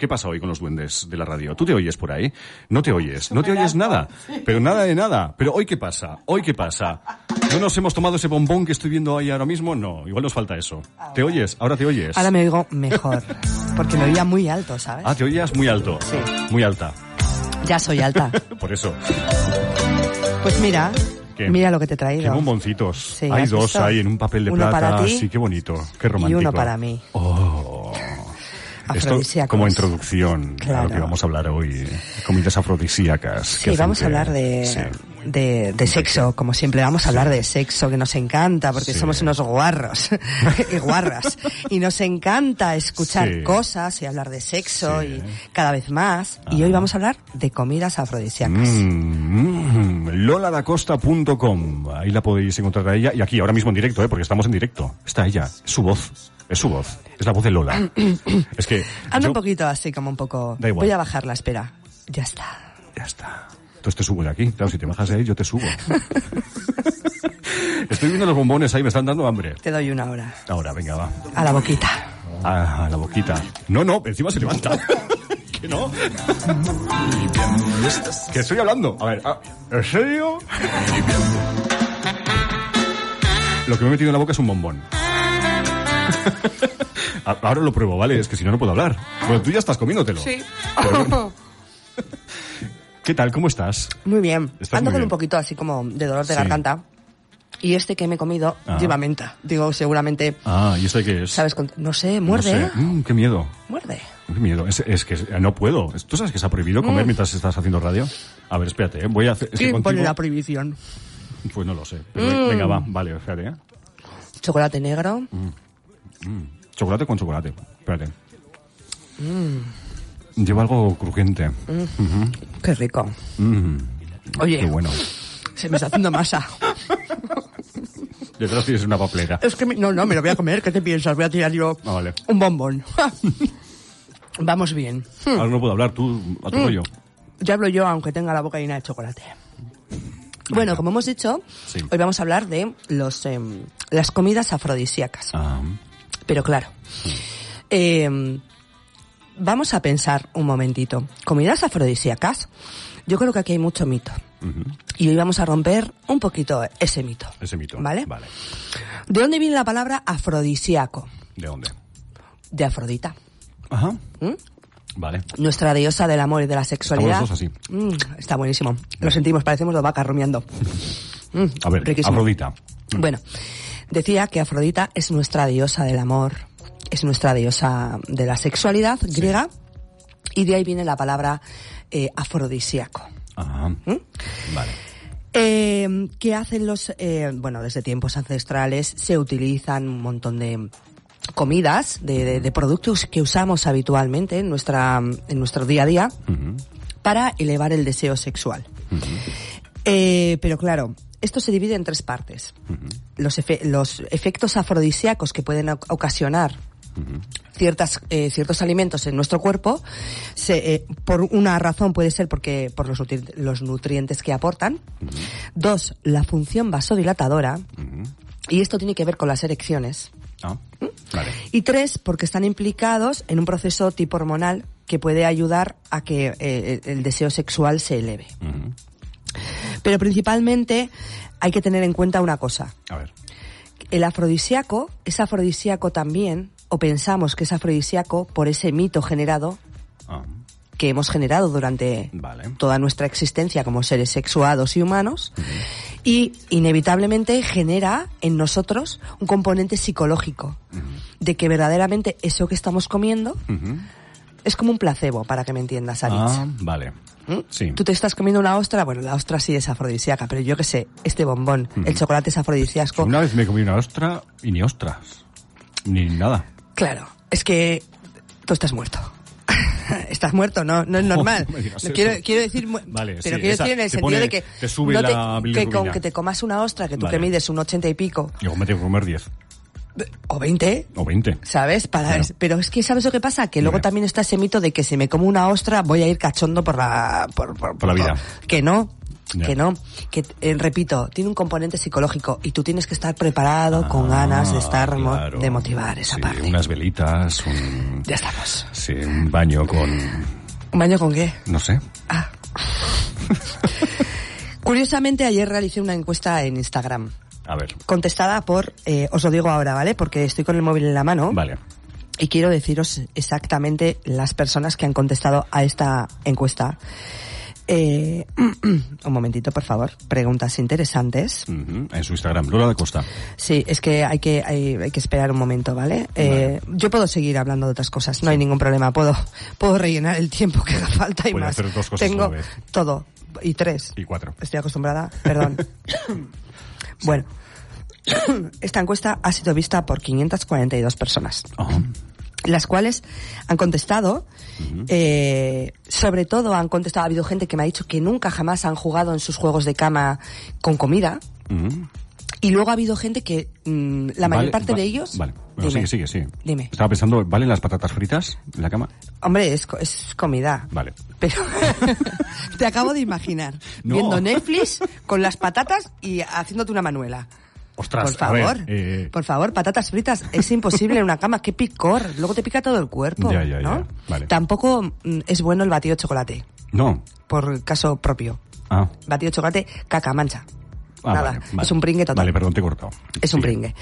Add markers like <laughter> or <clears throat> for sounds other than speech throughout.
¿Qué pasa hoy con los duendes de la radio? ¿Tú te oyes por ahí? No te oyes, no te oyes nada, pero nada de nada. Pero hoy qué pasa, hoy qué pasa. ¿No nos hemos tomado ese bombón que estoy viendo ahí ahora mismo? No, igual nos falta eso. ¿Te oyes? ¿Ahora te oyes? Ahora me oigo mejor, porque me oía muy alto, ¿sabes? Ah, te oías muy alto. Sí. Muy alta. Ya soy alta. <laughs> Por eso. Pues mira, ¿Qué? mira lo que te he Qué traído. bomboncitos. Sí, Hay ¿has dos visto? ahí en un papel de Uno plata. para ti Sí, qué bonito. Qué romántico. uno para mí. Oh. Esto como introducción a Claro. lo que vamos a hablar hoy. Comidas afrodisíacas. Sí, vamos a hablar de, sí. De, de sexo, como siempre vamos a hablar de sexo, que nos encanta, porque Sí. somos unos guarros <laughs> y guarras. Y nos encanta escuchar Sí. cosas y hablar de sexo Sí. y cada vez más. Y hoy vamos a hablar de comidas afrodisíacas. Mm, mm, loladacosta.com. Ahí la podéis encontrar a ella. Y aquí, ahora mismo en directo, ¿eh? porque estamos en directo. Está ella. Su voz. Es su voz. Es la voz de Lola. es que. Anda yo- un poquito así, como un poco... Da igual. Voy a bajarla, espera. Ya está. Ya está. Entonces te subo de aquí. Claro, si te bajas de ahí, yo te subo. Estoy viendo los bombones ahí, me están dando hambre. Te doy una hora. Ahora, venga, va. A la boquita. A, a la boquita. No, no, encima se levanta. <laughs> que no. que estoy hablando. A ver, ah, ¿en serio? Lo que me he metido en la boca es un bombón. <laughs> Ahora lo pruebo, ¿vale? Es que si no, no puedo hablar. Bueno, tú ya estás comiéndotelo. Sí. Pero- <laughs> ¿Qué tal? ¿Cómo estás? Muy bien. Estás Ando muy con bien. un poquito así como de dolor de Sí. garganta. Y este que me he comido Ah. lleva menta. Digo, seguramente, Ah, ¿y este qué es? ¿sabes? No sé, No muerde, sé. ¿eh? Mm, qué miedo. Muerde. Qué miedo. Es, es que eh, no puedo. ¿Tú sabes que se ha prohibido Mm. comer mientras estás haciendo radio? A ver, espérate, ¿eh? voy a hacer... ¿Quién pone la prohibición? Pues no lo sé. Pero Mm. Venga, va, vale, espérate, ¿eh? Chocolate negro. Chocolate con chocolate. Espérate. Mm. Lleva algo crujiente. Qué rico. Mm, Oye, Qué bueno. se me está haciendo masa. Detrás tienes una papelera. es que no, no, me lo voy a comer. ¿Qué te piensas? Voy a tirar yo Ah, vale. un bombón. <laughs> Vamos bien. Ahora no puedo hablar, tú a tu rollo. Ya hablo yo, aunque tenga la boca llena de chocolate. Bueno, como hemos dicho, Sí. hoy vamos a hablar de los em, las comidas afrodisíacas. Ah, Pero claro, em, vamos a pensar un momentito. Comidas afrodisíacas, yo creo que aquí hay mucho mito. Y hoy vamos a romper un poquito ese mito. Ese mito. ¿Vale? Vale. ¿De dónde viene la palabra afrodisíaco? ¿De dónde? De Afrodita. Ajá. ¿Mm? Vale. Nuestra diosa del amor y de la sexualidad. así. Mm, está buenísimo. Lo sentimos, parecemos dos vacas rumiando. Mm, <laughs> A ver, riquísimo. Afrodita. Bueno, decía que Afrodita es nuestra diosa del amor, es nuestra diosa de la sexualidad griega, y de ahí viene la palabra eh, afrodisíaco. Ajá. ¿Mm? Vale. Eh, ¿Qué hacen los, eh, bueno, desde tiempos ancestrales se utilizan un montón de comidas, de, de- de productos que usamos habitualmente en nuestra, en nuestro día a día para elevar el deseo sexual. Pero claro, esto se divide en tres partes. los, efe- los efectos afrodisíacos que pueden ciertas, eh, ciertos alimentos en nuestro cuerpo, se, eh, por una razón puede ser porque por los, nutri- los nutrientes que aportan. Dos, la función vasodilatadora. Y esto tiene que ver con las erecciones. Ah, vale. Y tres, porque están implicados en un proceso tipo hormonal que puede ayudar a que eh, el el deseo sexual se eleve. Pero principalmente hay que tener en cuenta una cosa. A ver. El afrodisíaco es afrodisíaco también, o pensamos que es afrodisíaco por ese mito generado Ah, que hemos generado durante Vale. toda nuestra existencia como seres sexuados y humanos y inevitablemente genera en nosotros un componente psicológico de que verdaderamente eso que estamos comiendo es como un placebo, para que me entiendas, Aritz. Ah, vale. ¿Mm? Sí. Tú te estás comiendo una ostra, bueno, la ostra sí es afrodisíaca, pero yo que sé, este bombón, el chocolate es afrodisíaco. Una vez me comí una ostra y ni ostras. Ni nada. Claro, es que tú estás muerto. <laughs> estás muerto, no, no es normal. <laughs> digas No quiero, quiero decir, Vale, pero sí, quiero decir en el te sentido pone- de que, te sube no la que con que te comas una ostra, que tú Vale. que mides un ochenta y pico, Yo me tengo que comer 10 o veinte, o 20. ¿sabes? Para, Claro. pero es que ¿sabes lo que pasa? Que luego también está ese mito de que si me como una ostra voy a ir cachondo por la, por, Por la vida. Que no, Que no, que eh, repito, tiene un componente psicológico y tú tienes que estar preparado con ganas de estar, mo- Ah, claro. de motivar esa Sí, parte. Unas velitas, un, Ya estamos. sí, un baño con, ¿Un baño con qué? no sé. Ah. <laughs> Curiosamente, ayer realicé una encuesta en Instagram, A ver, contestada por, eh, os lo digo ahora, ¿vale? Porque estoy con el móvil en la mano vale. y quiero deciros exactamente las personas que han contestado a esta encuesta. Eh, <clears throat> un momentito, por favor. Preguntas interesantes. En su Instagram, Lola da Costa. Sí, es que hay que hay, hay que esperar un momento, ¿vale? Eh, yo puedo seguir hablando de otras cosas, no hay ningún problema. Puedo puedo rellenar el tiempo que haga falta y más. hacer dos cosas Tengo vez. todo y tres. Y cuatro. Estoy acostumbrada, perdón. <laughs> bueno, <coughs> esta encuesta ha sido vista por 542 personas, Ajá. Las cuales han contestado, eh, sobre todo han contestado, ha habido gente que me ha dicho que nunca jamás han jugado en sus juegos de cama con comida, y luego ha habido gente que mm, la mayor Vale, parte va- de ellos... Vale, bueno, Dime. sigue, sigue, sigue. Dime. Estaba pensando, ¿valen las patatas fritas en la cama? Hombre, es, es comida. Vale. Pero <laughs> te acabo de imaginar No. viendo Netflix con las patatas y haciéndote una manuela. Ostras, por ver, favor, eh, por favor, patatas fritas. Es imposible en una cama. Qué picor. Luego te pica todo el cuerpo. Ya, ya, ¿no? ya. Vale. Tampoco mm, es bueno el batido de chocolate, No. por caso propio. Ah. Batido de chocolate, caca, mancha. Ah, Nada, vale, vale. es un pringue total. Vale, perdón, te he cortado. Es un pringue.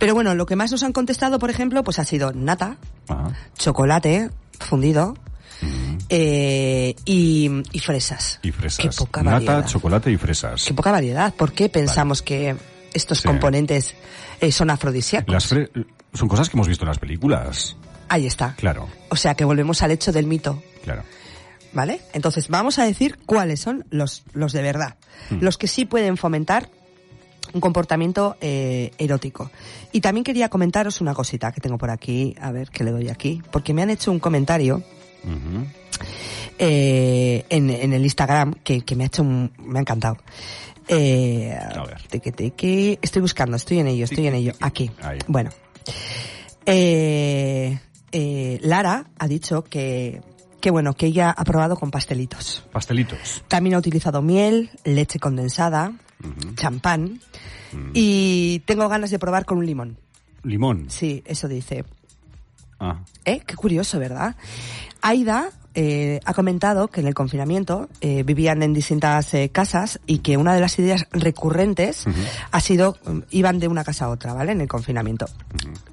Pero bueno, lo que más nos han contestado, por ejemplo, pues ha sido nata, Ajá. chocolate fundido eh, y, y fresas. Y fresas. Qué poca Nata, variedad. chocolate y fresas. Qué poca variedad. ¿Por qué pensamos que estos Sí. componentes eh, son afrodisíacos? Las fre- son cosas que hemos visto en las películas. Ahí está. Claro, O sea que volvemos al hecho del mito. claro. ¿Vale? Entonces vamos a decir cuáles son los, los de verdad. Hmm. Los que sí pueden fomentar un comportamiento eh, erótico. Y también quería comentaros una cosita que tengo por aquí, a ver que le doy aquí, porque me han hecho un comentario eh, en, en el Instagram que, que me ha hecho un, me ha encantado. Eh, A ver. teque, teque. estoy buscando, estoy en ello, estoy en ello. Aquí. Ahí. Bueno. Eh, eh, Lara ha dicho que, que bueno, que ella ha probado con pastelitos. Pastelitos. También ha utilizado miel, leche condensada, champán y tengo ganas de probar con un limón. Limón. Sí, eso dice. Ah. ¿Eh? Qué curioso, ¿verdad? Aida eh, ha comentado que en el confinamiento eh, vivían en distintas eh, casas y que una de las ideas recurrentes ha sido, mm, iban de una casa a otra, ¿vale? En el confinamiento.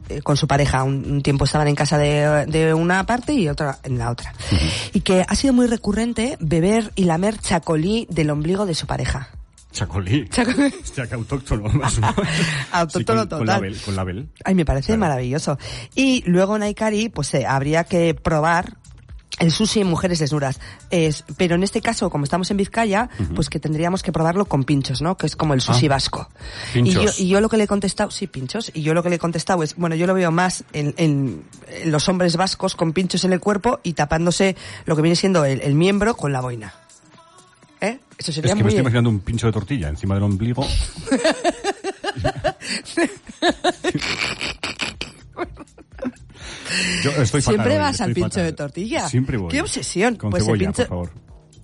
Eh, con su pareja. Un, un tiempo estaban en casa de, de una parte y otra en la otra. Y que ha sido muy recurrente beber y lamer chacolí del ombligo de su pareja. Chacolí. Chacolí. <laughs> Que autóctono. más. <laughs> Autóctono Sí, con, Con total. label. Con label. Ay, me parece Claro. maravilloso. Y luego en Aikari, pues eh, habría que probar el sushi en mujeres desnudas. Es, pero en este caso, como estamos en Vizcaya, pues que tendríamos que probarlo con pinchos, ¿no? Que es como el sushi Ah. vasco. Pinchos. Y yo, y yo lo que le he contestado, sí, pinchos, y yo lo que le he contestado es, bueno, yo lo veo más en, en- en los hombres vascos con pinchos en el cuerpo y tapándose lo que viene siendo el, el miembro con la boina. ¿Eh? Eso sería Es que me estoy imaginando un pincho de tortilla encima del ombligo. <laughs> <laughs> Yo estoy Siempre vas al pincho fatal. de tortilla. Siempre voy. Qué obsesión. Con Pues el pincho- por favor.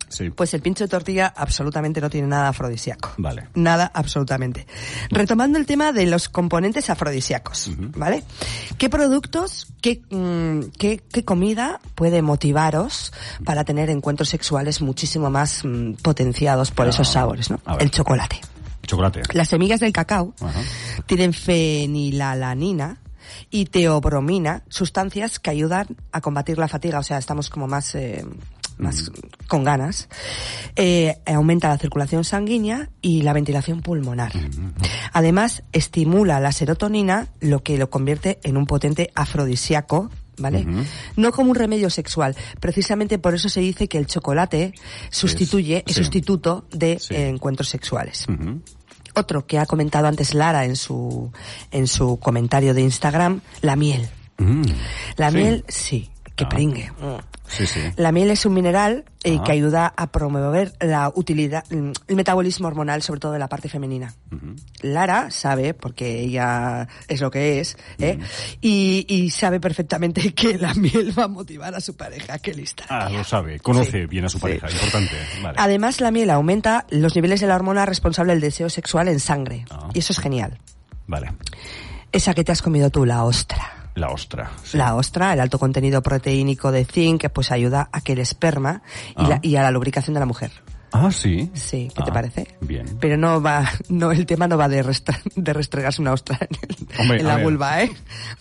Sí. Pues el pincho de tortilla absolutamente no tiene nada afrodisíaco. Vale. Nada, absolutamente. Retomando el tema de los componentes afrodisíacos, ¿vale? ¿Qué productos, qué, mm, qué, qué comida puede motivaros para tener encuentros sexuales muchísimo más mm, potenciados por Ah, esos sabores, ¿no? El chocolate. Chocolate. Las semillas del cacao Ajá. tienen fenilalanina y teobromina, sustancias que ayudan a combatir la fatiga, o sea, estamos como más, eh, más con ganas. Eh, aumenta la circulación sanguínea y la ventilación pulmonar. Además, estimula la serotonina, lo que lo convierte en un potente afrodisíaco. ¿Vale? No como un remedio sexual. Precisamente por eso se dice que el chocolate sustituye, es sí. sustituto de Sí. eh, encuentros sexuales. Otro que ha comentado antes Lara en su, en su comentario de Instagram, la miel. Mm. La Sí. miel, sí. Que Ah. pringue. Sí, sí. La miel es un mineral eh, Ah. que ayuda a promover la utilidad, mm, el metabolismo hormonal, sobre todo de la parte femenina. Lara sabe, porque ella es lo que es, ¿eh? y, y sabe perfectamente <laughs> que la miel va a motivar a su pareja. Qué lista. Ah, lo sabe. Conoce Sí. bien a su pareja. Importante. Vale. Además, la miel aumenta los niveles de la hormona responsable del deseo sexual en sangre. Ah. Y eso es genial. Vale. Esa que te has comido tú, la ostra. La ostra. sí. La ostra, el alto contenido proteínico de zinc, que pues ayuda a que el esperma y, Ah. la- y a la lubricación de la mujer. Ah, sí. Sí, ¿qué te Ah, parece? Bien. Pero no va, no, el tema no va de, restra- de restregarse una ostra en, el- Hombre, en a la ver. vulva, ¿eh?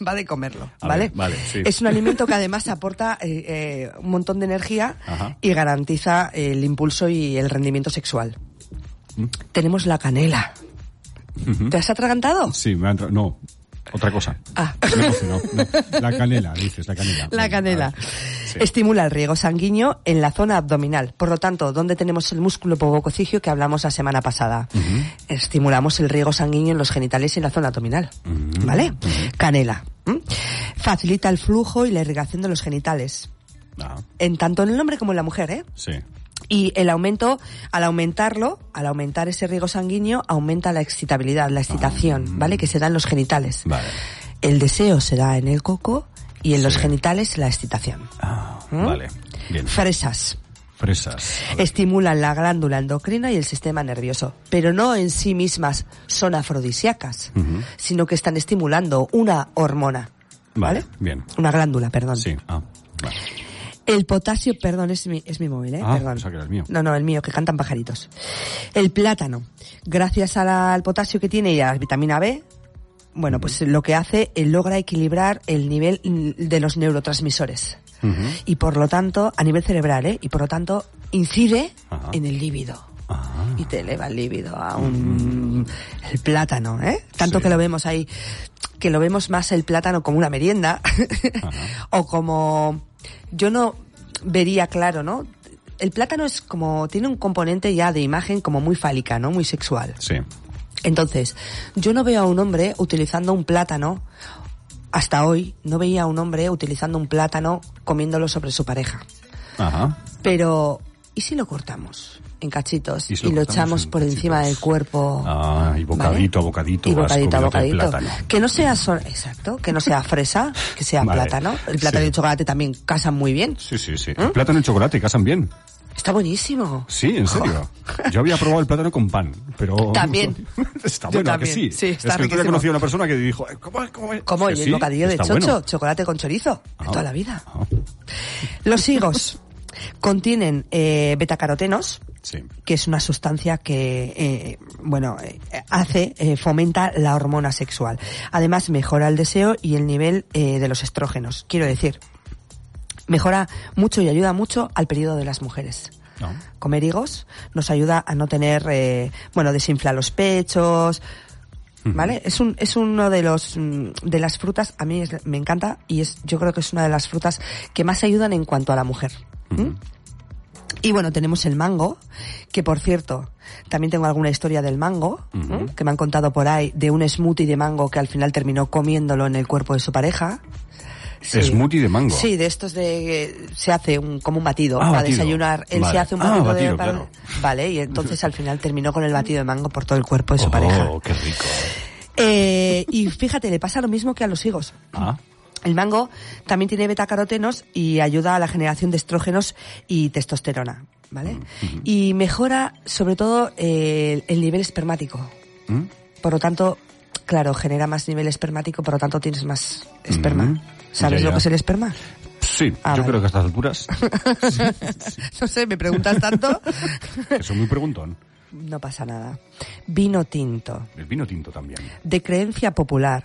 Va de comerlo, A ¿vale? ver, vale, sí. Es un alimento que además aporta eh, eh, un montón de energía Ajá. y garantiza el impulso y el rendimiento sexual. Tenemos la canela. ¿Te has atragantado? Sí, me ha. No. Otra cosa. Ah. No, no, no. La canela, dices, la canela. La canela. Sí. Estimula el riego sanguíneo en la zona abdominal. Por lo tanto, donde tenemos el músculo povococigio que hablamos la semana pasada. Estimulamos el riego sanguíneo en los genitales y en la zona abdominal. ¿Vale? Canela. ¿m? Facilita el flujo y la irrigación de los genitales. Ah, En tanto en el hombre como en la mujer, ¿eh? sí. Y el aumento, al aumentarlo, al aumentar ese riego sanguíneo, aumenta la excitabilidad, la excitación, ¿vale? Que se da en los genitales. Vale. El deseo se da en el coco y en los genitales la excitación. Ah, ¿Mm? vale. Bien. Fresas. Fresas. Estimulan la glándula endocrina y el sistema nervioso, pero no en sí mismas son afrodisíacas, sino que están estimulando una hormona. Vale, ¿Vale? bien. Una glándula, perdón. Sí. Ah, vale. El potasio, perdón, es mi, es mi móvil, ¿eh? Ah, perdón. pensaba que era el mío. No, no, el mío, que cantan pajaritos. El plátano, gracias la- al potasio que tiene y a la vitamina B, bueno, pues lo que hace, eh, logra equilibrar el nivel mm, de los neurotransmisores. Y por lo tanto, a nivel cerebral, ¿eh? Y por lo tanto, incide en el líbido. Ah, Y te eleva el líbido a un... El plátano, ¿eh? Tanto Sí. que lo vemos ahí, que lo vemos más el plátano como una merienda, <laughs> o como... Yo no vería claro, ¿no? El plátano es como... Tiene un componente ya de imagen como muy fálica, ¿no? Muy sexual. sí. Entonces, yo no veo a un hombre utilizando un plátano, hasta hoy, no veía a un hombre utilizando un plátano comiéndolo sobre su pareja. Ajá. Pero, ¿y si lo cortamos en cachitos Y lo echamos por encima del cuerpo? Ah, y bocadito a bocadito Y bocadito a bocadito. plátano. Que no sea sol- exacto, que no sea fresa, que sea Vale. plátano. El plátano Sí. y el chocolate también casan muy bien. Sí, sí, sí. ¿Eh? El plátano y el chocolate casan bien. Está buenísimo. Sí, en serio. <laughs> Yo había probado el plátano con pan, pero... También. <laughs> está Yo bueno, ¿a que también. sí? Sí, es está que otro día riquísimo. conocí a una persona que dijo, "Eh, ¿cómo, cómo es?". Que el sí, bocadillo de chocho, bueno. chocolate con chorizo, de Ah. toda la vida. Ah, Los higos <laughs> contienen eh, betacarotenos, Sí. que es una sustancia que, eh, bueno, eh, hace, eh, fomenta la hormona sexual. Además, mejora el deseo y el nivel eh, de los estrógenos. Quiero decir, mejora mucho y ayuda mucho al periodo de las mujeres. No. Comer higos nos ayuda a no tener, eh, bueno, desinfla los pechos, ¿vale? Es un, es uno de los, mm, de las frutas, a mí es- me encanta y es, yo creo que es una de las frutas que más ayudan en cuanto a la mujer. ¿Mm? Y bueno, tenemos el mango, que por cierto, también tengo alguna historia del mango, ¿eh? que me han contado por ahí, de un smoothie de mango que al final terminó comiéndolo en el cuerpo de su pareja. Smoothie de mango. Sí, de estos de se hace un como un batido Ah, para batido. desayunar. Él Vale. se hace un Ah, batido, de batido, para- claro. Vale, y entonces al final terminó con el batido de mango por todo el cuerpo de su oh, pareja. qué rico. Eh, y fíjate, le pasa lo mismo que a los higos. Ah, El mango también tiene betacarotenos y ayuda a la generación de estrógenos y testosterona, ¿vale? Y mejora sobre todo eh, el nivel espermático. ¿Mm? Por lo tanto, claro, genera más nivel espermático, por lo tanto tienes más esperma. ¿Sabes ya, lo que es el esperma? Sí, Ah, yo vale. creo que a estas alturas, <laughs> No sé, me preguntas tanto. que soy muy preguntón. no pasa nada. Vino tinto, El vino tinto también. de creencia popular,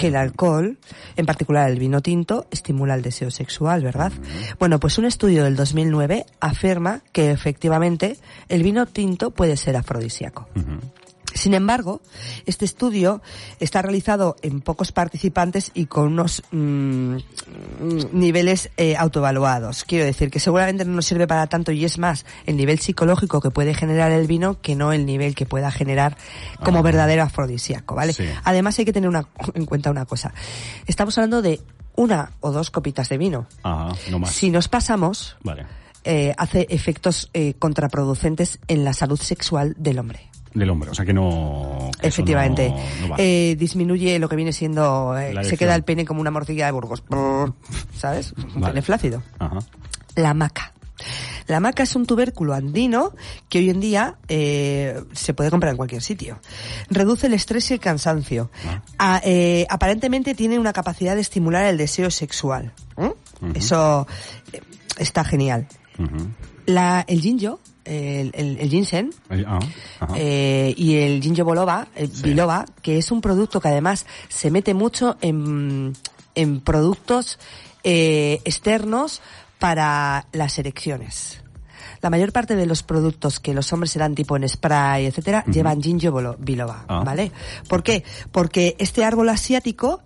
que el alcohol, en particular el vino tinto, estimula el deseo sexual, ¿verdad? Bueno, pues un estudio del 2009 afirma que efectivamente el vino tinto puede ser afrodisíaco. Sin embargo, este estudio está realizado en pocos participantes y con unos mm, mm, niveles eh, autoevaluados. Quiero decir que seguramente no nos sirve para tanto y es más el nivel psicológico que puede generar el vino que no el nivel que pueda generar como Ah. verdadero afrodisíaco, ¿vale? Sí. Además hay que tener una- en cuenta una cosa. Estamos hablando de una o dos copitas de vino. Ajá, no más. Si nos pasamos, Vale. eh, hace efectos eh, contraproducentes en la salud sexual del hombre. Del hombre, o sea que no... que Efectivamente. no- no va. Eh, disminuye lo que viene siendo... eh, se queda el pene como una morcilla de Burgos. ¿Sabes? <laughs> Un Vale. pene flácido. Ajá. La maca. La maca es un tubérculo andino que hoy en día eh, se puede comprar en cualquier sitio. Reduce el estrés y el cansancio. A- eh, aparentemente tiene una capacidad de estimular el deseo sexual. ¿eh? Eso está genial. La, el ginjo, el, el- el ginseng, ah, eh, y el ginkgo biloba, el Sí. biloba, que es un producto que además se mete mucho en, en productos eh, externos para las erecciones. La mayor parte de los productos que los hombres se dan tipo en spray, etcétera, llevan ginkgo biloba, Ah. ¿vale? ¿Por qué? Porque este árbol asiático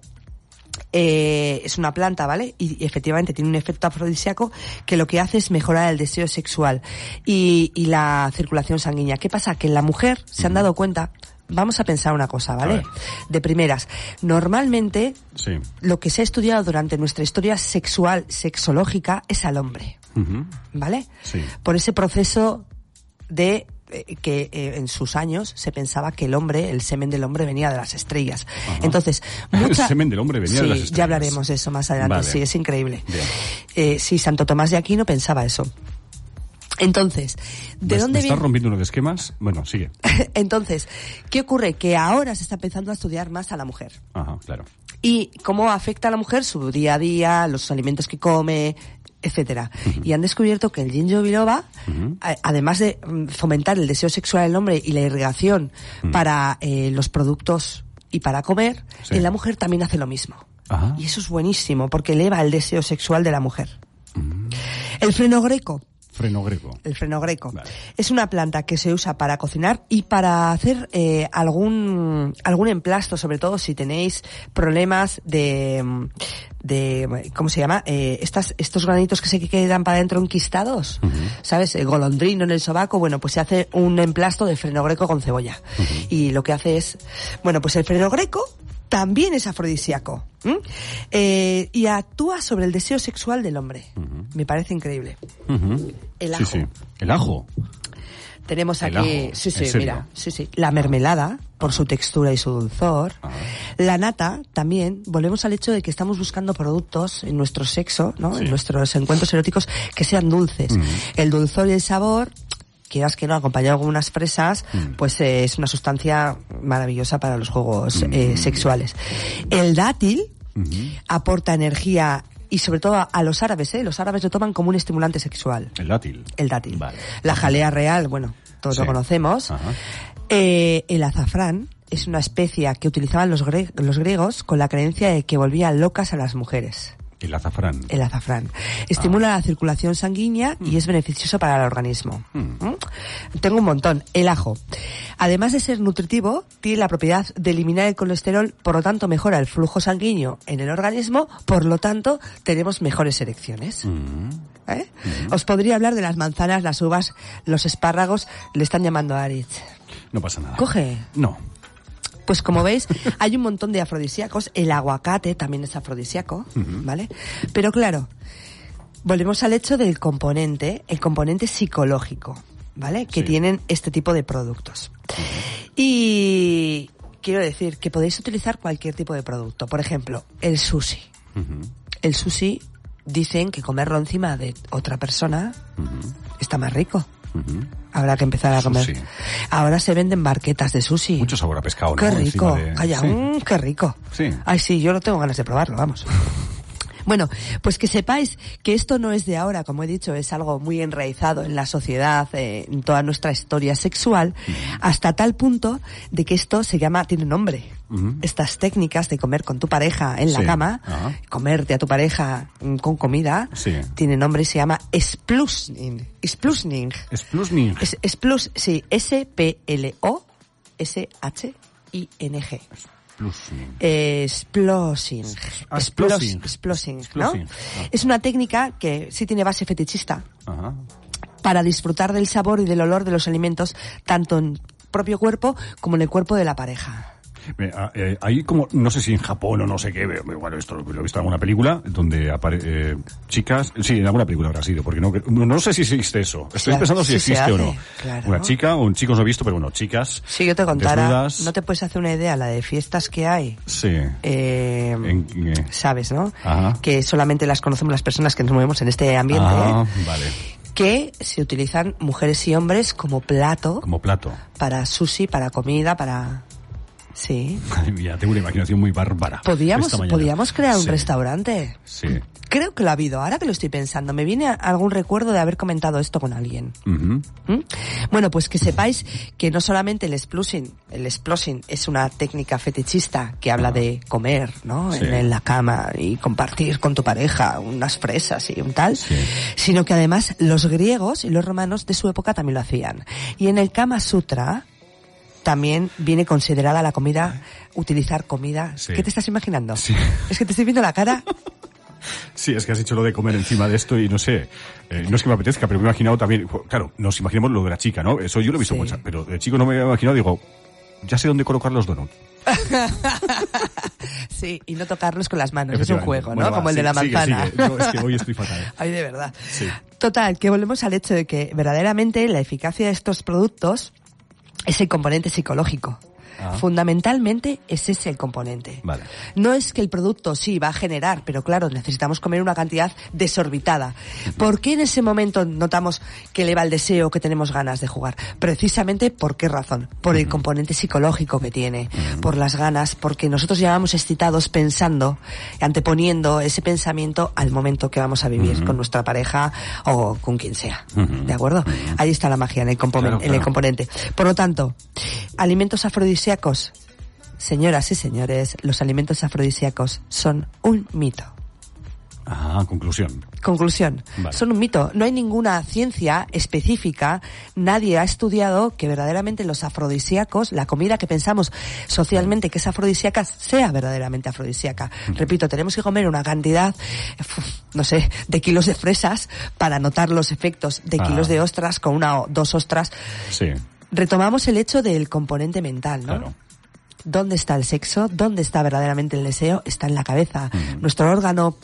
eh, es una planta, ¿vale? Y, y efectivamente tiene un efecto afrodisíaco que lo que hace es mejorar el deseo sexual y, y la circulación sanguínea. ¿Qué pasa? Que en la mujer se han dado cuenta, vamos a pensar una cosa, ¿vale? De primeras, normalmente Sí. lo que se ha estudiado durante nuestra historia sexual, sexológica, es al hombre. ¿vale? Sí. Por ese proceso de que eh, en sus años se pensaba que el hombre, el semen del hombre venía de las estrellas. Entonces, <laughs> mucha... El semen del hombre venía de las estrellas. ya hablaremos de eso más adelante, Vale. sí, es increíble. Eh, sí, Santo Tomás de Aquino pensaba eso. Entonces, ¿de ¿Me- dónde ¿Me estás rompiendo uno de esquemas? Bueno, sigue. <laughs> Entonces, ¿qué ocurre? Que ahora se está empezando a estudiar más a la mujer. Ajá, claro. y cómo afecta a la mujer su día a día, los alimentos que come, etcétera. Y han descubierto que el ginkgo biloba, a- además de mm, fomentar el deseo sexual del hombre y la irrigación para eh, los productos y para comer, Sí. en la mujer también hace lo mismo. Ajá. Y eso es buenísimo porque eleva el deseo sexual de la mujer. El freno greco. Freno greco. El freno greco. Vale. Es una planta que se usa para cocinar y para hacer eh, algún algún emplasto, sobre todo si tenéis problemas de de ¿cómo se llama? Eh, estas estos granitos que se quedan para adentro enquistados, ¿sabes? El golondrino en el sobaco, bueno, pues se hace un emplasto de freno greco con cebolla. Y lo que hace es, bueno, pues el freno greco también es afrodisíaco. Eh, y actúa sobre el deseo sexual del hombre. Me parece increíble. El Sí, ajo. sí. El ajo. Tenemos El aquí, ajo, sí, ¿en sí, mira, sí, sí, la mermelada por su textura y su dulzor, Ah. la nata también. Volvemos al hecho de que estamos buscando productos en nuestro sexo, ¿no? Sí. En nuestros encuentros eróticos que sean dulces. El dulzor y el sabor, quieras que no, acompañado con unas fresas, pues eh, es una sustancia maravillosa para los juegos eh, sexuales. El dátil aporta energía y sobre todo a, los árabes, ¿eh? Los árabes lo toman como un estimulante sexual. El dátil. El dátil. Vale. La jalea real, bueno, todos Sí. lo conocemos. Eh, el azafrán es una especia que utilizaban los, gre- los griegos con la creencia de que volvía locas a las mujeres. El azafrán. El azafrán. Estimula la circulación sanguínea y es beneficioso para el organismo. ¿Mm? Tengo un montón. El ajo. Además de ser nutritivo, tiene la propiedad de eliminar el colesterol, por lo tanto mejora el flujo sanguíneo en el organismo, por lo tanto tenemos mejores erecciones. ¿Eh? Os podría hablar de las manzanas, las uvas, los espárragos, le están llamando a Aritz. No pasa nada. Coge. No. Pues como veis, hay un montón de afrodisíacos. El aguacate también es afrodisíaco, ¿vale? Pero claro, volvemos al hecho del componente, el componente psicológico, ¿vale? Que Sí. tienen este tipo de productos. Y quiero decir que podéis utilizar cualquier tipo de producto. Por ejemplo, el sushi. El sushi dicen que comerlo encima de otra persona está más rico. Habrá que empezar a comer. Sushi. Ahora se venden barquetas de sushi. Mucho sabor a pescado, ¿no? Qué rico. De- Calla, Sí. qué rico. Sí. Ay, sí, yo no tengo ganas de probarlo, vamos. <laughs> Bueno, pues que sepáis que esto no es de ahora, como he dicho, es algo muy enraizado en la sociedad, eh, en toda nuestra historia sexual, hasta tal punto de que esto se llama, tiene nombre. Estas técnicas de comer con tu pareja en la Sí. cama, comerte a tu pareja mm, con comida, Sí. tiene nombre y se llama splusning. Splusning. Splusning. Es, Splus, sí, S-P-L-O-S-H-I-N-G. Splusning. Eh, Splosing. Ah, Splos- splosing. Splosing, ¿no? Splosing, ah. Es una técnica que sí tiene base fetichista Ajá. para disfrutar del sabor y del olor de los alimentos tanto en propio cuerpo como en el cuerpo de la pareja. Me- a- eh, Hay como, no sé si en Japón o no sé qué, eh, bueno, esto lo he visto en alguna película, donde aparecen chicas, sí, en alguna película habrá sido, porque no, no, sé si existe eso. Estoy Claro, pensando si sí existe o no. claro. Una chica o un chico no he visto, pero bueno, chicas. Si yo te contara, desnudas, no te puedes hacer una idea la de fiestas que hay. Sí. Eh, En- eh, sabes, ¿no? Ajá. Que solamente las conocemos las personas que nos movemos en este ambiente. Ah, ¿eh? vale. Que se utilizan mujeres y hombres como plato Como plato. para sushi, para comida, para... Sí. <laughs> Madre mía, tengo una imaginación muy bárbara. Mañana. podríamos crear un Sí, restaurante. Sí. Creo que lo ha habido. Ahora que lo estoy pensando, me viene algún recuerdo de haber comentado esto con alguien. ¿Mm? Bueno, pues que sepáis que no solamente el splushing, el splushing es una técnica fetichista que habla de comer, ¿no? Sí. En, en la cama y compartir con tu pareja unas fresas y un tal, Sí. sino que además los griegos y los romanos de su época también lo hacían. Y en el Kama Sutra también viene considerada la comida, utilizar comida. Sí. ¿Qué te estás imaginando? Sí. Es que te estoy viendo la cara. <laughs> Sí, es que has dicho lo de comer encima de esto y no sé, eh, no es que me apetezca, pero me he imaginado también, claro, nos imaginamos lo de la chica, ¿no? Eso yo lo he visto Sí. mucho, pero de chico no me había imaginado, digo, ya sé dónde colocar los donuts. <laughs> Sí, y no tocarlos con las manos. Es un juego, ¿no? Bueno, va, Como el de la sigue, manzana. sigue. No, es que hoy estoy fatal. <laughs> Ay, de verdad. Sí. Total, que volvemos al hecho de que verdaderamente la eficacia de estos productos es el componente psicológico. Ah. Fundamentalmente es ese el componente. Vale. No es que el producto sí va a generar, pero claro, necesitamos comer una cantidad desorbitada. ¿Por qué en ese momento notamos que eleva el deseo, que tenemos ganas de jugar? Precisamente por qué razón? Por el componente psicológico que tiene, por las ganas, porque nosotros ya vamos excitados pensando, anteponiendo ese pensamiento al momento que vamos a vivir con nuestra pareja o con quien sea. ¿De acuerdo? Ahí está la magia en el, componen- Claro, en el componente. Por lo tanto, alimentos afrodisíacos Señoras y señores, los alimentos afrodisíacos son un mito. Ah, conclusión. Conclusión, Vale. son un mito. No hay ninguna ciencia específica, nadie ha estudiado que verdaderamente los afrodisíacos, la comida que pensamos socialmente que es afrodisíaca, sea verdaderamente afrodisíaca. Repito, tenemos que comer una cantidad, no sé, de kilos de fresas para notar los efectos de Ah. kilos de ostras con una o dos ostras. Sí, Retomamos el hecho del componente mental, ¿no? claro. ¿Dónde está el sexo? ¿Dónde está verdaderamente el deseo? Está en la cabeza. Nuestro órgano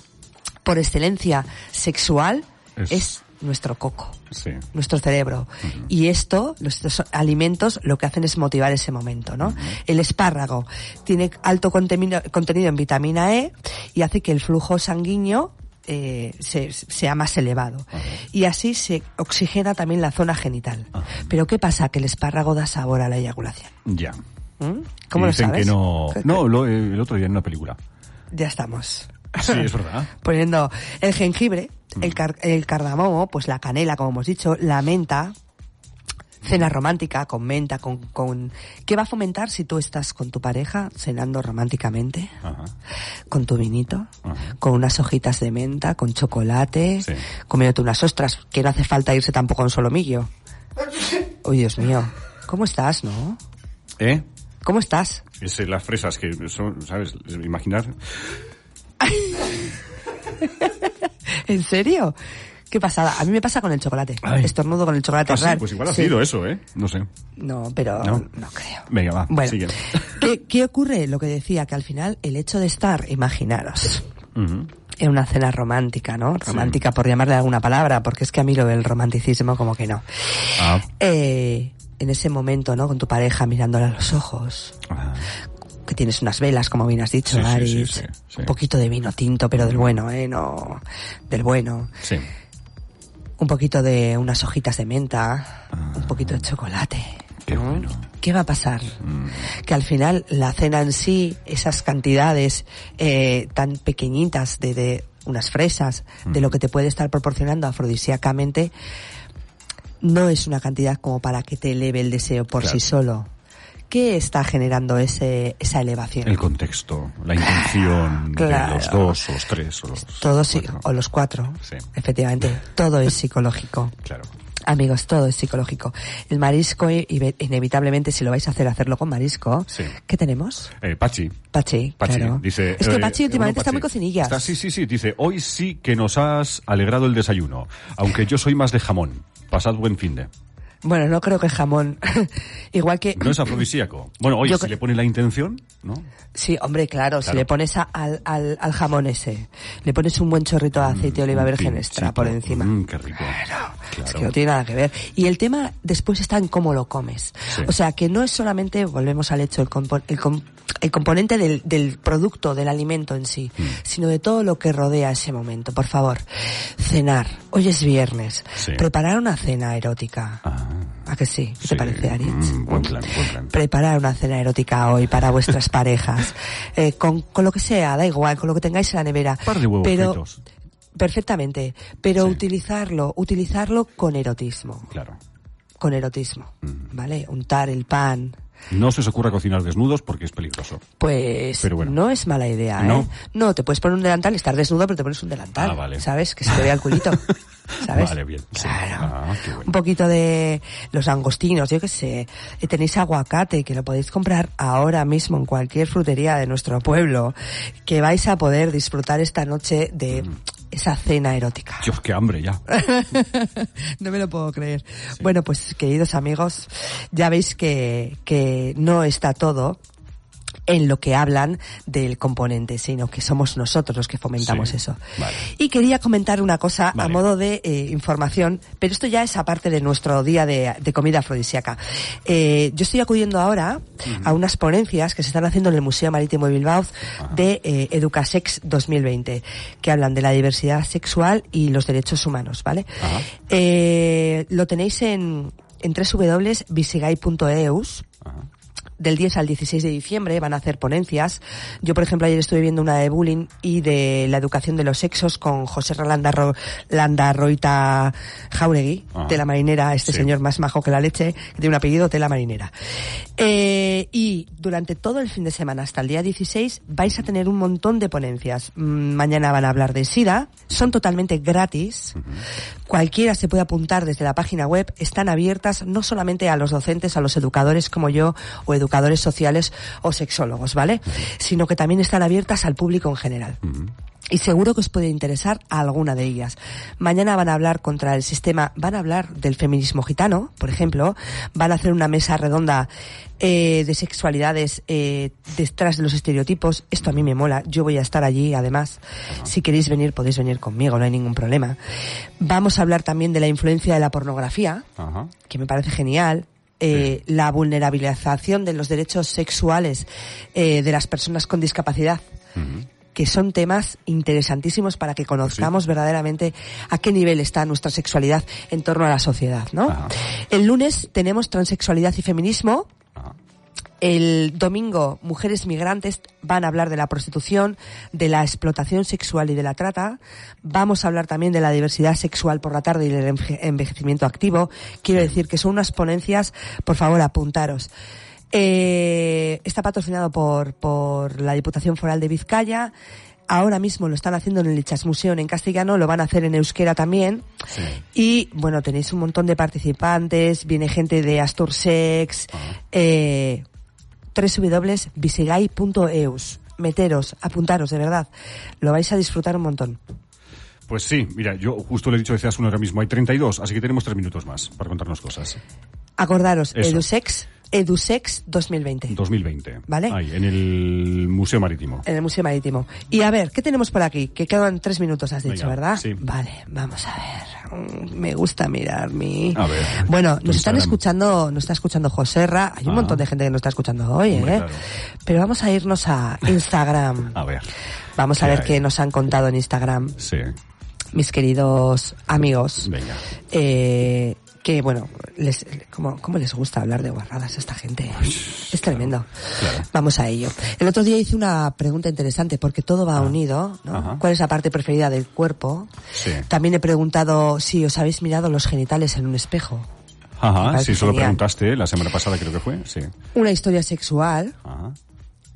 por excelencia sexual Es- es, nuestro coco, Sí. nuestro cerebro. Y esto, nuestros alimentos, lo que hacen es motivar ese momento, ¿no? El espárrago tiene alto contenido, contenido en vitamina E y hace que el flujo sanguíneo eh, se- sea más elevado. Y así se oxigena también la zona genital. Pero ¿qué pasa? Que el espárrago da sabor a la eyaculación. Ya. ¿Mm? ¿Cómo Y lo dicen sabes? que no... ¿Qué- No, lo- el otro día en una película. Ya estamos. Sí, es verdad. <laughs> Poniendo el jengibre, Mm. el, car- el cardamomo, pues la canela, como hemos dicho, la menta, cena romántica con menta, con, con... ¿Qué va a fomentar si tú estás con tu pareja cenando románticamente? Ajá. Con tu vinito, Ajá. con unas hojitas de menta, con chocolate, Sí. comiéndote unas ostras, que no hace falta irse tampoco a un solomillo. Uy, Dios mío. ¿Cómo estás, no? ¿Eh? ¿Cómo estás? Es eh, las fresas que son, ¿sabes? Imaginar. <laughs> ¿En serio? Qué pasada. A mí me pasa con el chocolate. Ay. Estornudo con el chocolate. Ah, sí, pues igual ha Sí. sido eso, ¿eh? No sé. No, pero ¿No? no, creo. Venga, va, Bueno, sigue. ¿qué, qué ocurre? Lo que decía, que al final el hecho de estar, imaginaros, Ujú. en una cena romántica, ¿no? Romántica por llamarle alguna palabra, porque es que a mí lo del romanticismo como que no. Ah. Eh, en ese momento, ¿no? Con tu pareja mirándola a los ojos, Ah. que tienes unas velas, como bien has dicho, Aris, sí, sí. un poquito de vino tinto, pero del bueno, ¿eh? No, del bueno. Sí. Un poquito de unas hojitas de menta, un poquito de chocolate. Qué ¿no? bueno. ¿Qué va a pasar? Mm. Que al final la cena en sí, esas cantidades eh, tan pequeñitas de, de unas fresas, de lo que te puede estar proporcionando afrodisíacamente, no es una cantidad como para que te eleve el deseo por Claro. sí solo. ¿Qué está generando ese, esa elevación? El contexto, la intención Claro. <laughs> de los dos o los tres o los Todo sí, cuatro. o los cuatro. Sí. Efectivamente, todo es psicológico. <laughs> Claro. Amigos, todo es psicológico. El marisco, inevitablemente, si lo vais a hacer, hacerlo con marisco. Sí. ¿Qué tenemos? Eh, Pachi. Pachi, Pachi, claro. dice... es que eh, Pachi últimamente bueno, está muy cocinillas. Está- sí, sí, sí, dice, hoy sí que nos has alegrado el desayuno, aunque yo soy más de jamón. Pasad buen fin de. Bueno, no creo que jamón. <laughs> Igual que... No es afrodisíaco. Bueno, oye, Yo si le pone la intención, ¿no? Sí, hombre, claro, si Claro. le pones a- al, al, al jamón ese, le pones un buen chorrito de aceite de oliva Un virgen extra por encima. Mm, qué rico. Es que no tiene nada que ver. Y el tema después está en cómo lo comes. Sí. O sea, que no es solamente, volvemos al hecho, el, compo- el, com- el componente del, del producto, del alimento en sí, Mm. sino de todo lo que rodea ese momento. Por favor, cenar. Hoy es viernes. Sí. Preparar una cena erótica. Ah, ¿A que sí? ¿Qué sí. te parece, Aritz? Mm, buen plan, buen plan. preparar una cena erótica hoy para vuestras <laughs> parejas, eh, con, con lo que sea, da igual, con lo que tengáis en la nevera. Un par de huevos pero, fritos. Perfectamente, pero Sí. utilizarlo, utilizarlo con erotismo, Claro. con erotismo, Mm. ¿vale? Untar el pan, No se os ocurra cocinar desnudos porque es peligroso. pues Pero bueno. no es mala idea, ¿eh? ¿No? No, te puedes poner un delantal, estar desnudo, pero te pones un delantal, Ah, vale. ¿sabes? Que se te vea el culito, <laughs> ¿sabes? Vale, bien. Sí. Claro. Ah, qué bueno. Un poquito de los angostinos, yo qué sé. Eh, Tenéis aguacate que lo podéis comprar ahora mismo en cualquier frutería de nuestro pueblo, que vais a poder disfrutar esta noche de Mm. Esa cena erótica. Dios, qué hambre ya. <laughs> No me lo puedo creer. Bueno, pues queridos amigos, ya veis que, que no está todo en lo que hablan del componente, sino que somos nosotros los que fomentamos Sí, eso. vale. Y quería comentar una cosa a modo de eh, información, pero esto ya es aparte de nuestro día de, de comida afrodisíaca. Eh, yo estoy acudiendo ahora a unas ponencias que se están haciendo en el Museo Marítimo de Bilbao de eh, Educasex 2020, que hablan de la diversidad sexual y los derechos humanos, ¿vale? Lo tenéis en, en www.visigay.eus Ajá. Del 10 al 16 de diciembre van a hacer ponencias. Yo, por ejemplo, ayer estuve viendo una de bullying y de la educación de los sexos con José Landarro, Landarroita Jauregui, Ah. de la marinera, este Sí. señor más majo que la leche, que tiene un apellido de la marinera. Eh, y durante todo el fin de semana, hasta el día 16, vais a tener un montón de ponencias. Mm, Mañana van a hablar de SIDA, son totalmente gratis. Cualquiera se puede apuntar desde la página web, están abiertas no solamente a los docentes, a los educadores como yo, o educadores sociales o sexólogos, ¿vale? Sino que también están abiertas al público en general. Y seguro que os puede interesar a alguna de ellas. Mañana van a hablar contra el sistema, van a hablar del feminismo gitano, por ejemplo, van a hacer una mesa redonda eh, de sexualidades eh, detrás de los estereotipos. Esto a mí me mola, yo voy a estar allí, además. Si queréis venir, podéis venir conmigo, no hay ningún problema. Vamos a hablar también de la influencia de la pornografía, Ajá. que me parece genial. Eh, la vulnerabilización de los derechos sexuales eh, de las personas con discapacidad, que son temas interesantísimos para que conozcamos verdaderamente a qué nivel está nuestra sexualidad en torno a la sociedad, ¿no? Ajá. El lunes tenemos transexualidad y feminismo. El domingo, mujeres migrantes van a hablar de la prostitución, de la explotación sexual y de la trata. Vamos a hablar también de la diversidad sexual por la tarde y del enve- envejecimiento activo. Quiero decir que son unas ponencias, por favor, apuntaros. Eh, está patrocinado por, por la Diputación Foral de Vizcaya. Ahora mismo lo están haciendo en el Lichas Museum en castellano, lo van a hacer en euskera también. Sí. Y bueno, tenéis un montón de participantes, viene gente de Astursex, eh, www.visigay.eus. Meteros, apuntaros, de verdad. Lo vais a disfrutar un montón. Pues sí, mira, yo justo le he dicho decías uno ahora mismo, hay 32, así que tenemos tres minutos más para contarnos cosas. Acordaros, Eso. Edusex, Edusex 2020. 2020. Vale. Ahí, en el Museo Marítimo. En el Museo Marítimo. Y a ver, ¿qué tenemos por aquí? Que quedan tres minutos, has dicho, Venga, ¿verdad? sí. Vale, vamos a ver. Mm, Me gusta mirar mi... A ver, Bueno, nos están Instagram. escuchando, nos está escuchando Joserra. Hay un Ah. montón de gente que nos está escuchando hoy, Hombre, ¿eh? claro. Pero vamos a irnos a Instagram. <laughs> A ver. Vamos a ¿Qué ver hay? qué nos han contado en Instagram, Sí, mis queridos amigos. venga. Eh, que bueno, les, ¿cómo, cómo les gusta hablar de guarradas a esta gente? Es tremendo. claro. Vamos a ello. El otro día hice una pregunta interesante porque todo va unido, ¿no? Ah. Ajá. ¿Cuál es la parte preferida del cuerpo? Sí. También he preguntado si os habéis mirado los genitales en un espejo. Ajá, sí, eso lo preguntaste la semana pasada, creo que fue. Sí. Una historia sexual Ajá.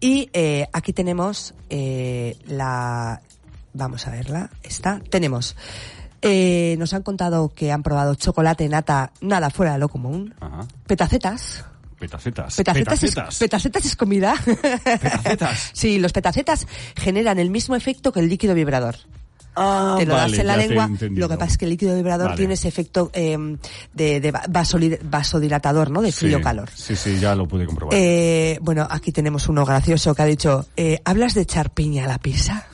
y eh, aquí tenemos eh, la... Vamos a verla. Está. Tenemos. Eh, nos han contado que han probado chocolate, nata, nada fuera de lo común. Ajá. Petacetas. Petacetas. Petacetas, Petacetas. Es, petacetas es comida. Petacetas. <laughs> sí, los petacetas generan el mismo efecto que el líquido vibrador. Ah, te lo das en la lengua. Lo que pasa es que el líquido vibrador Vale. tiene ese efecto eh, de, vasodilatador, ¿no? De frío-calor. Sí, sí, ya lo pude comprobar. Eh, bueno, aquí tenemos uno gracioso que ha dicho, eh, ¿hablas de echar piña a la pizza?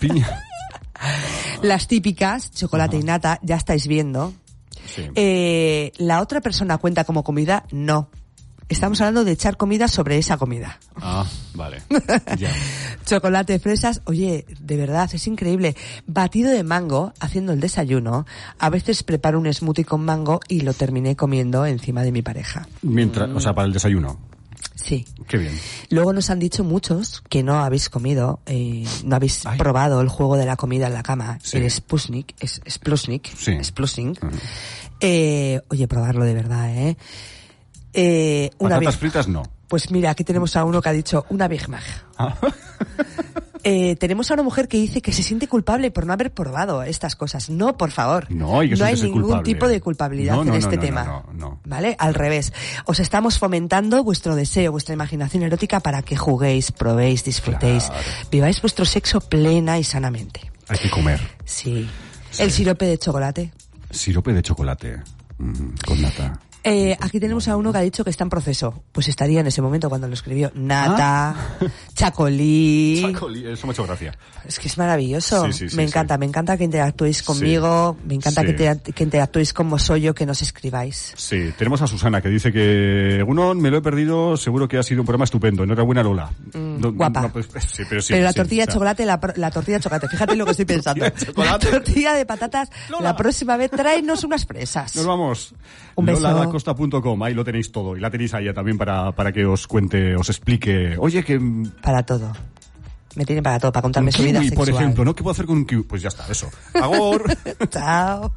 Piña. <laughs> Las típicas, chocolate y nata, ya estáis viendo. Sí. Eh, ¿La otra persona cuenta como comida? No. Estamos hablando de echar comida sobre esa comida. Ah, vale. <laughs> Ya. Chocolate, fresas, oye, de verdad, es increíble. Batido de mango, haciendo el desayuno. A veces preparo un smoothie con mango y lo terminé comiendo encima de mi pareja. Mientras, o sea, para el desayuno. Sí. Qué bien. Luego nos han dicho muchos que no habéis comido, eh, no habéis Ay. probado el juego de la comida en la cama, Sí. el Sputnik, es Splusnik, Sí. Splusnik. Eh, oye, probarlo de verdad, ¿eh? Eh, una Patatas fritas no. Pues mira, aquí tenemos a uno que ha dicho una Big Mac. Ah. <laughs> Eh, tenemos a una mujer que dice que se siente culpable por no haber probado estas cosas. No, por favor. No, hay no ningún culpable. tipo de culpabilidad No, no, en este tema. no, no. ¿Vale? Al revés. Os estamos fomentando vuestro deseo, vuestra imaginación erótica para que juguéis, probéis, disfrutéis, Claro. viváis vuestro sexo plena y sanamente. Hay que comer. Sí. Sí. El sirope de chocolate. Sirope de chocolate. Mm, con nata. Eh, aquí tenemos a uno que ha dicho que está en proceso. Pues estaría en ese momento cuando lo escribió. Nata, chacolí. <laughs> Chacoli, eso me ha hecho gracia. Es que es maravilloso. Sí, sí, sí, me encanta, me encanta que interactuéis conmigo, me encanta que, te- que interactuéis con Mosollo, que nos escribáis. Sí, tenemos a Susana que dice que Egunon, me lo he perdido, seguro que ha sido un programa estupendo. Enhorabuena, Lola. No- Mm, guapa. no, pues, sí, pero Pero la tortilla de chocolate, la, la tortilla de chocolate, fíjate lo que estoy pensando. Tortilla de chocolate. La tortilla de patatas, Lola. la próxima vez tráenos unas fresas. Nos vamos. Un beso. LolaDacosta.com, ahí lo tenéis todo. Y la tenéis allá también para, para que os cuente, os explique. Oye, que... Para todo. Me tienen para todo, para contarme su vida sexual. por ejemplo, ¿no? ¿Qué puedo hacer con un kiwi? Pues ya está, eso. Agor. <laughs> Chao.